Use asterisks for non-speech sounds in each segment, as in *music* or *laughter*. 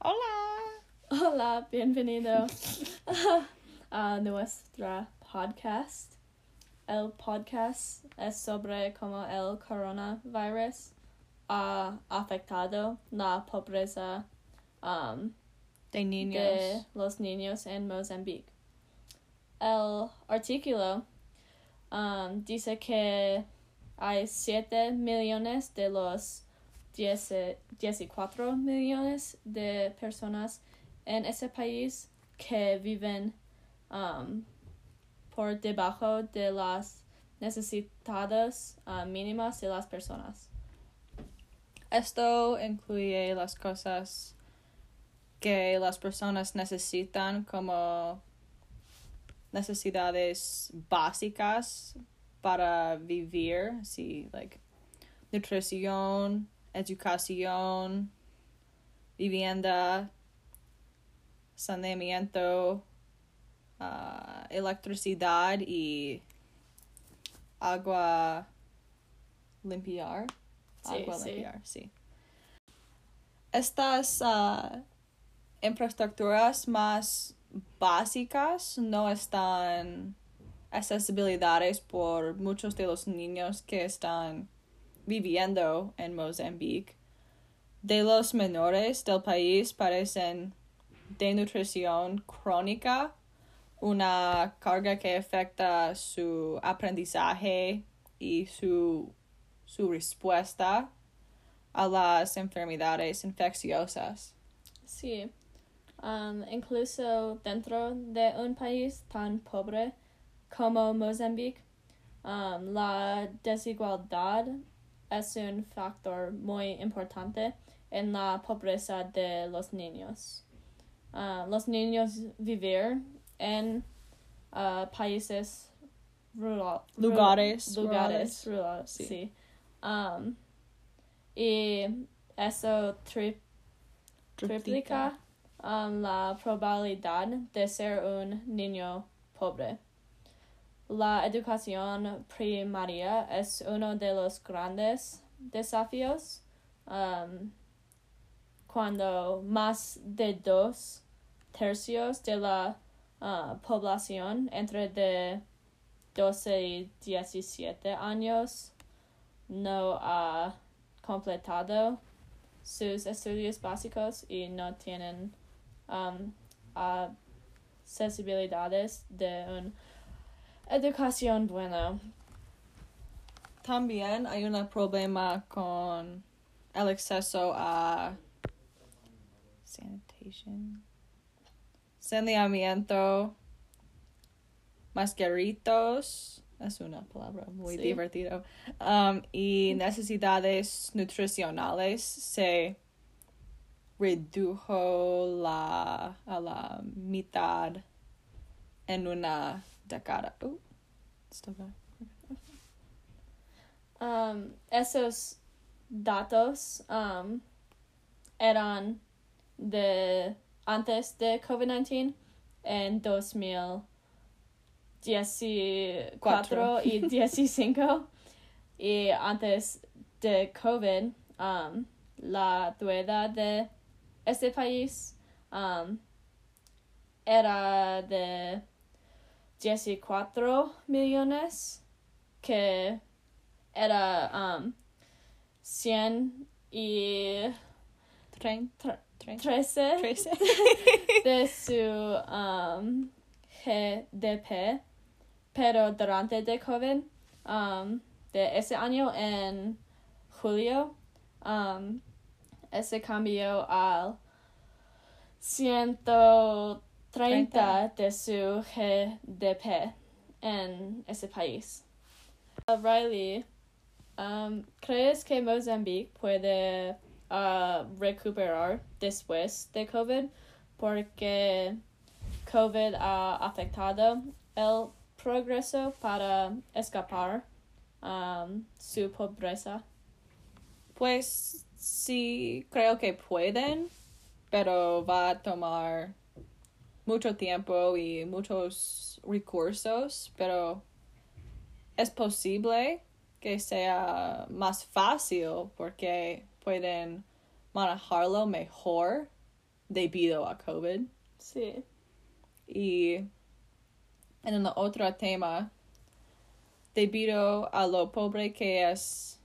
Hola. Hola, bienvenido *laughs* a nuestra podcast. El podcast es sobre cómo el coronavirus ha afectado la pobreza um, De niños. de los niños en Mozambique. El artículo um, dice que hay 7 millones de los 10 14 millones de personas en ese país que viven um, por debajo de las necesidades uh, mínimas de las personas. Esto incluye las cosas que las personas necesitan como necesidades básicas para vivir, sí, like nutrición, educación, vivienda, saneamiento, ah, electricidad y agua limpiar. Sí, agua sí. limpiar, sí. Estas ah, infraestructuras más básicas no están accesibilidades por muchos de los niños que están viviendo en Mozambique. De los menores del país parecen de nutrición crónica, una carga que afecta su aprendizaje y su, su respuesta a las enfermedades infecciosas. Sí. Um, incluso dentro de un país tan pobre como Mozambique, um, la desigualdad es un factor muy importante en la pobreza de los niños. Uh, los niños vivir en uh, países rural, ru- Lugares lugares rurales. rurales, Sí. sí. Um, y eso tri- triplica um, la probabilidad de ser un niño pobre. La educación primaria es uno de los grandes desafíos um, cuando más de dos tercios de la uh, población entre de 12 y 17 años no ha completado sus estudios básicos y no tienen um, accesibilidades de una educación buena. También hay un problema con el acceso a sanitation, saneamiento, mascaritos, es una palabra muy Sí. divertida, um, y necesidades nutricionales se redujo la, a la mitad en una década. Uh, still. Um, esos datos um, eran de antes de COVID-19 en 2014 y 15 y antes de COVID um, la deuda de este país um, era de 14 millones que era um, 100 y Train, tre- train. 13 Tracy. de *laughs* su um, GDP, pero durante de COVID um, de ese año en julio um, ese cambió al 130 de su GDP en ese país. Riley, um, ¿crees que Mozambique puede uh, recuperar después de COVID? Porque COVID ha afectado el progreso para escapar um, su pobreza. Pues sí, creo que pueden, pero va a tomar mucho tiempo y muchos recursos, pero es posible que sea más fácil porque pueden manejarlo mejor debido a COVID. Sí. Y en el otro tema, debido a lo pobre que es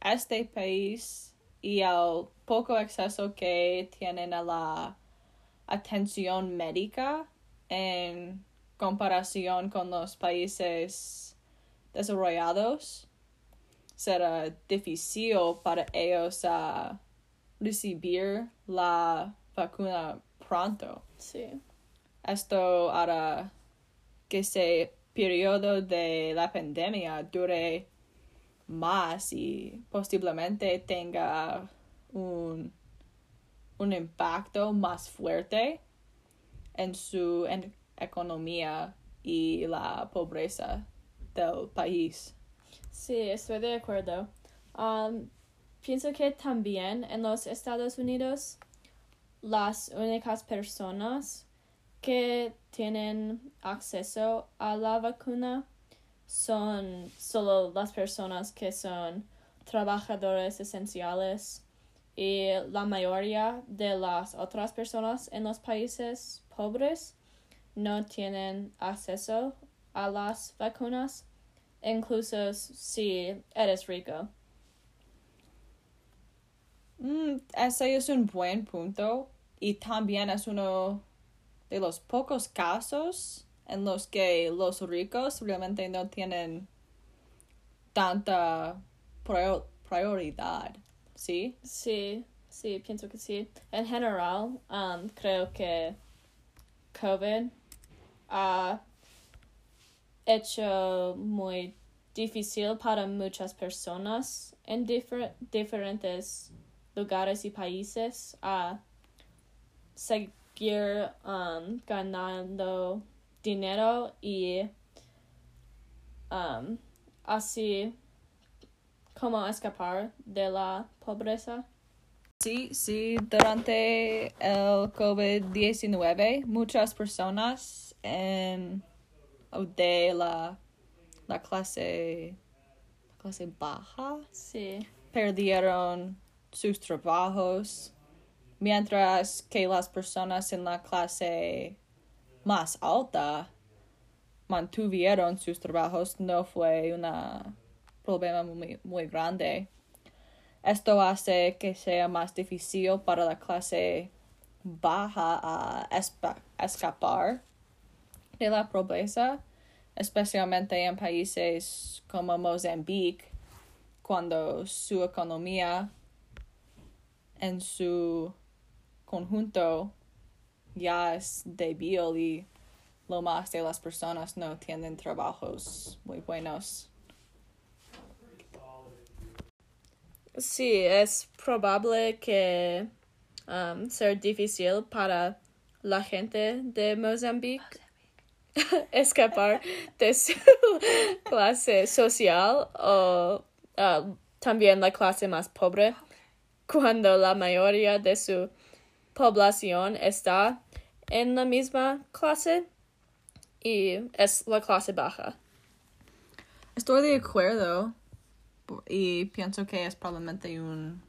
este país y al poco acceso que tienen a la atención médica en comparación con los países desarrollados, será difícil para ellos a recibir la vacuna pronto. Sí. Esto hará que ese periodo de la pandemia dure más y posiblemente tenga un, un impacto más fuerte en su en economía y la pobreza del país. Sí, estoy de acuerdo. Um, pienso que también en los Estados Unidos las únicas personas que tienen acceso a la vacuna son solo las personas que son trabajadores esenciales y la mayoría de las otras personas en los países pobres no tienen acceso a las vacunas, incluso si eres rico. Mm, ese es un buen punto y también es uno de los pocos casos en los que los ricos realmente no tienen tanta prior- prioridad, ¿sí? Sí, sí, pienso que sí. En general, um, creo que COVID ha hecho muy difícil para muchas personas en difer- diferentes lugares y países a seguir um, ganando dinero y um, así como escapar de la pobreza. Sí, sí, durante el COVID-19 muchas personas en de la, la clase la clase baja Sí, perdieron sus trabajos, mientras que las personas en la clase más alta mantuvieron sus trabajos. No fue un problema muy, muy grande. Esto hace que sea más difícil para la clase baja escapar de la pobreza, especialmente en países como Mozambique, cuando su economía en su conjunto ya es débil y lo más de las personas no tienen trabajos muy buenos. Sí, es probable que um, sea difícil para la gente de Mozambique *laughs* escapar de su *laughs* clase social o uh, también la clase más pobre cuando la mayoría de su población está en la misma clase y es la clase baja. Estoy de acuerdo y pienso que es probablemente un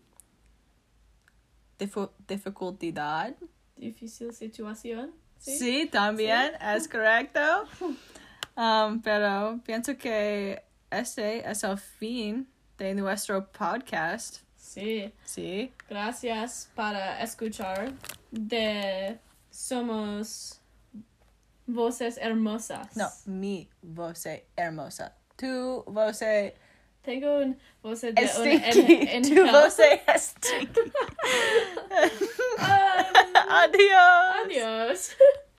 difu- dificultad. Difícil situación. Sí, también es correcto. *laughs* Um, pero pienso que ese es el fin de nuestro podcast. Sí. Sí. Gracias para escuchar de Somos Voces Hermosas. No, mi voz hermosa. Tu voz tengo un voce de sticky. un en, en tu voce es sticky. *laughs* Um, *laughs* adiós. Adiós.